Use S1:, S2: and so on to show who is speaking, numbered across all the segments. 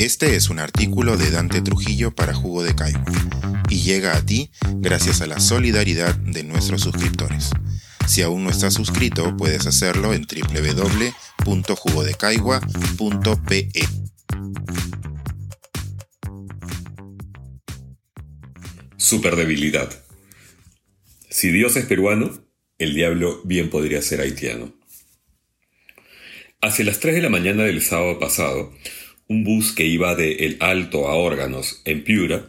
S1: Este es un artículo de Dante Trujillo para Jugo de Caigua y llega a ti gracias a la solidaridad de nuestros suscriptores. Si aún no estás suscrito, puedes hacerlo en www.jugodecaigua.pe.
S2: Superdebilidad. Si Dios es peruano, el diablo bien podría ser haitiano. Hacia las 3 de la mañana del sábado pasado, un bus que iba de El Alto a Órganos, en Piura,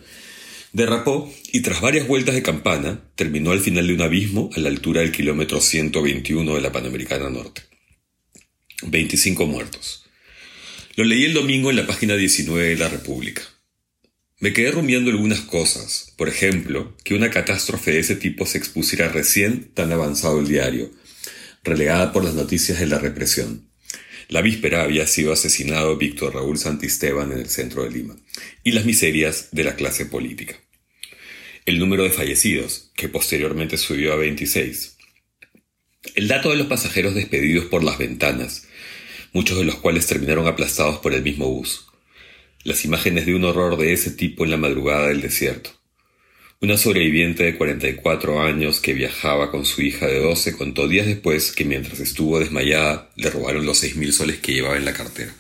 S2: derrapó y tras varias vueltas de campana terminó al final de un abismo a la altura del kilómetro 121 de la Panamericana Norte. 25 muertos. Lo leí el domingo en la página 19 de La República. Me quedé rumiando algunas cosas, por ejemplo, que una catástrofe de ese tipo se expusiera recién tan avanzado el diario, relegada por las noticias de la represión. La víspera había sido asesinado Víctor Raúl Santisteban en el centro de Lima, y las miserias de la clase política. El número de fallecidos, que posteriormente subió a 26. El dato de los pasajeros despedidos por las ventanas, muchos de los cuales terminaron aplastados por el mismo bus. Las imágenes de un horror de ese tipo en la madrugada del desierto. Una sobreviviente de 44 años que viajaba con su hija de 12 contó días después que mientras estuvo desmayada le robaron los 6.000 soles que llevaba en la cartera.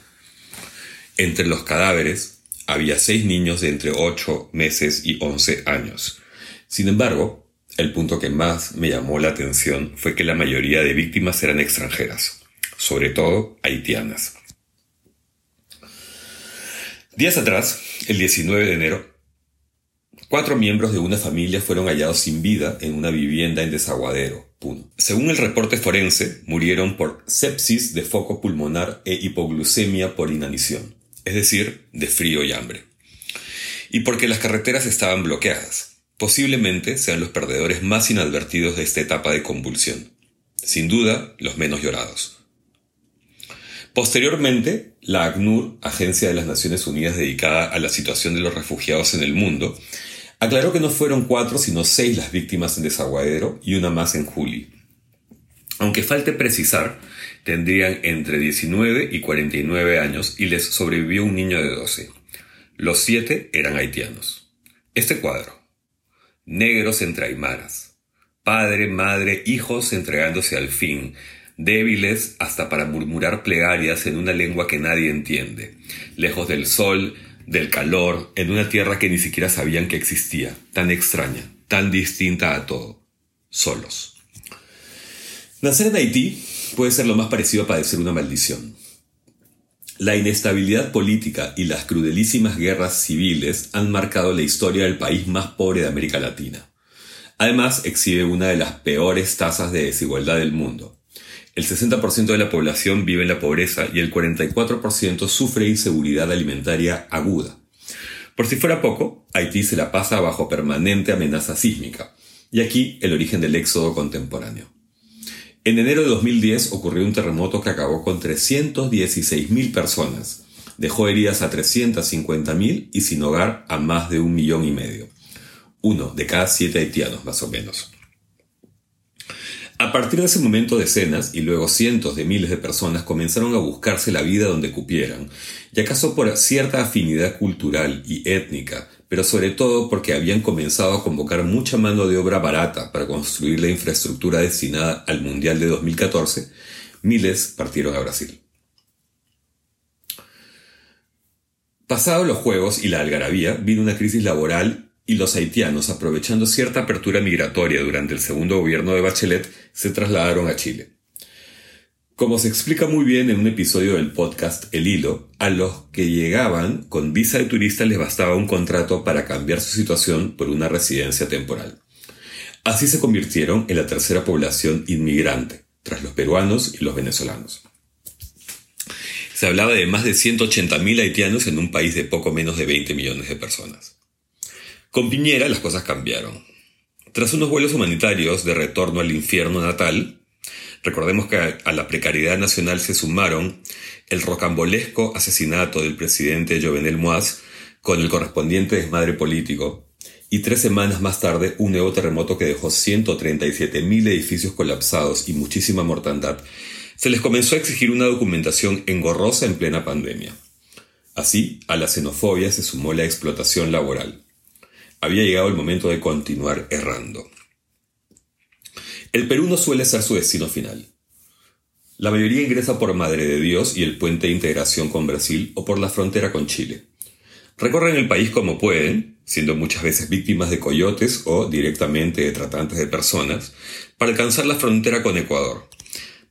S2: Entre los cadáveres había seis niños de entre 8 meses y 11 años. Sin embargo, el punto que más me llamó la atención fue que la mayoría de víctimas eran extranjeras, sobre todo haitianas. Días atrás, el 19 de enero, Cuatro miembros de una familia fueron hallados sin vida en una vivienda en Desaguadero, Puno. Según el reporte forense, murieron por sepsis de foco pulmonar e hipoglucemia por inanición, es decir, de frío y hambre. Y porque las carreteras estaban bloqueadas. Posiblemente sean los perdedores más inadvertidos de esta etapa de convulsión. Sin duda, los menos llorados. Posteriormente, la ACNUR, Agencia de las Naciones Unidas dedicada a la situación de los refugiados en el mundo, Aclaró que no fueron cuatro, sino seis las víctimas en Desaguadero y una más en Juli. Aunque falte precisar, tendrían entre 19 y 49 años y les sobrevivió un niño de 12. Los siete eran haitianos. Este cuadro. Negros entre aymaras. Padre, madre, hijos entregándose al fin, débiles hasta para murmurar plegarias en una lengua que nadie entiende, lejos del sol, del calor en una tierra que ni siquiera sabían que existía, tan extraña, tan distinta a todo, solos. Nacer en Haití puede ser lo más parecido a padecer una maldición. La inestabilidad política y las crudelísimas guerras civiles han marcado la historia del país más pobre de América Latina. Además, exhibe una de las peores tasas de desigualdad del mundo. El 60% de la población vive en la pobreza y el 44% sufre inseguridad alimentaria aguda. Por si fuera poco, Haití se la pasa bajo permanente amenaza sísmica, y aquí el origen del éxodo contemporáneo. En enero de 2010 ocurrió un terremoto que acabó con 316.000 personas, dejó heridas a 350.000 y sin hogar a más de un millón y medio. Uno de cada siete haitianos, más o menos. A partir de ese momento decenas y luego cientos de miles de personas comenzaron a buscarse la vida donde cupieran, y acaso por cierta afinidad cultural y étnica, pero sobre todo porque habían comenzado a convocar mucha mano de obra barata para construir la infraestructura destinada al Mundial de 2014, miles partieron a Brasil. Pasados los Juegos y la algarabía, vino una crisis laboral y los haitianos, aprovechando cierta apertura migratoria durante el segundo gobierno de Bachelet, se trasladaron a Chile. Como se explica muy bien en un episodio del podcast El Hilo, a los que llegaban con visa de turista les bastaba un contrato para cambiar su situación por una residencia temporal. Así se convirtieron en la tercera población inmigrante, tras los peruanos y los venezolanos. Se hablaba de más de 180.000 haitianos en un país de poco menos de 20 millones de personas. Con Piñera las cosas cambiaron. Tras unos vuelos humanitarios de retorno al infierno natal, recordemos que a la precariedad nacional se sumaron el rocambolesco asesinato del presidente Jovenel Moaz con el correspondiente desmadre político, y tres semanas más tarde un nuevo terremoto que dejó 137.000 edificios colapsados y muchísima mortandad, se les comenzó a exigir una documentación engorrosa en plena pandemia. Así, a la xenofobia se sumó la explotación laboral. Había llegado el momento de continuar errando. El Perú no suele ser su destino final. La mayoría ingresa por Madre de Dios y el puente de integración con Brasil o por la frontera con Chile. Recorren el país como pueden, siendo muchas veces víctimas de coyotes o directamente de tratantes de personas, para alcanzar la frontera con Ecuador.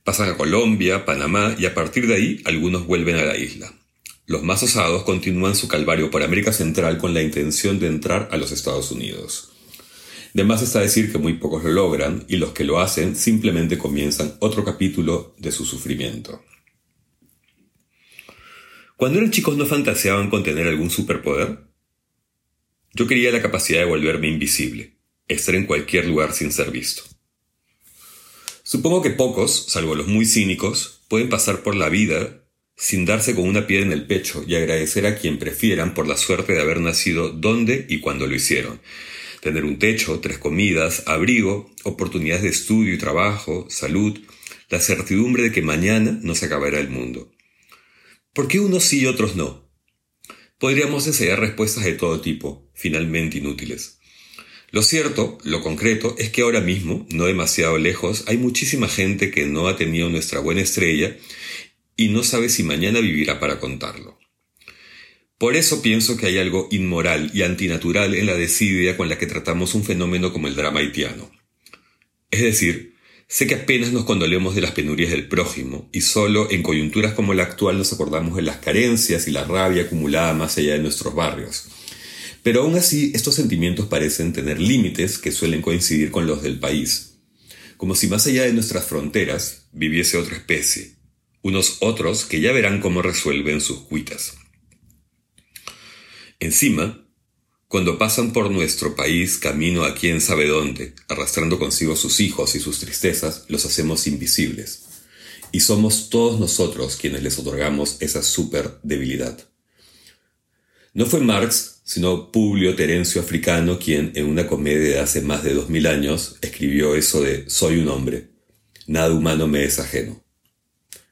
S2: Pasan a Colombia, Panamá y a partir de ahí algunos vuelven a la isla. Los más osados continúan su calvario por América Central con la intención de entrar a los Estados Unidos. De más está decir que muy pocos lo logran y los que lo hacen simplemente comienzan otro capítulo de su sufrimiento. Cuando eran chicos no fantaseaban con tener algún superpoder. Yo quería la capacidad de volverme invisible, estar en cualquier lugar sin ser visto. Supongo que pocos, salvo los muy cínicos, pueden pasar por la vida sin darse con una piedra en el pecho y agradecer a quien prefieran por la suerte de haber nacido donde y cuando lo hicieron. Tener un techo, tres comidas, abrigo, oportunidades de estudio y trabajo, salud, la certidumbre de que mañana no se acabará el mundo. ¿Por qué unos sí y otros no? Podríamos desear respuestas de todo tipo, finalmente inútiles. Lo cierto, lo concreto, es que ahora mismo, no demasiado lejos, hay muchísima gente que no ha tenido nuestra buena estrella y no sabe si mañana vivirá para contarlo. Por eso pienso que hay algo inmoral y antinatural en la desidia con la que tratamos un fenómeno como el drama haitiano. Es decir, sé que apenas nos condolemos de las penurias del prójimo y solo en coyunturas como la actual nos acordamos de las carencias y la rabia acumulada más allá de nuestros barrios. Pero aún así, estos sentimientos parecen tener límites que suelen coincidir con los del país, como si más allá de nuestras fronteras viviese otra especie, unos otros que ya verán cómo resuelven sus cuitas. Encima, cuando pasan por nuestro país camino a quién sabe dónde, arrastrando consigo sus hijos y sus tristezas, los hacemos invisibles. Y somos todos nosotros quienes les otorgamos esa super debilidad. No fue Marx, sino Publio Terencio Africano quien, en una comedia de hace más de dos mil años, escribió eso de Soy un hombre. Nada humano me es ajeno.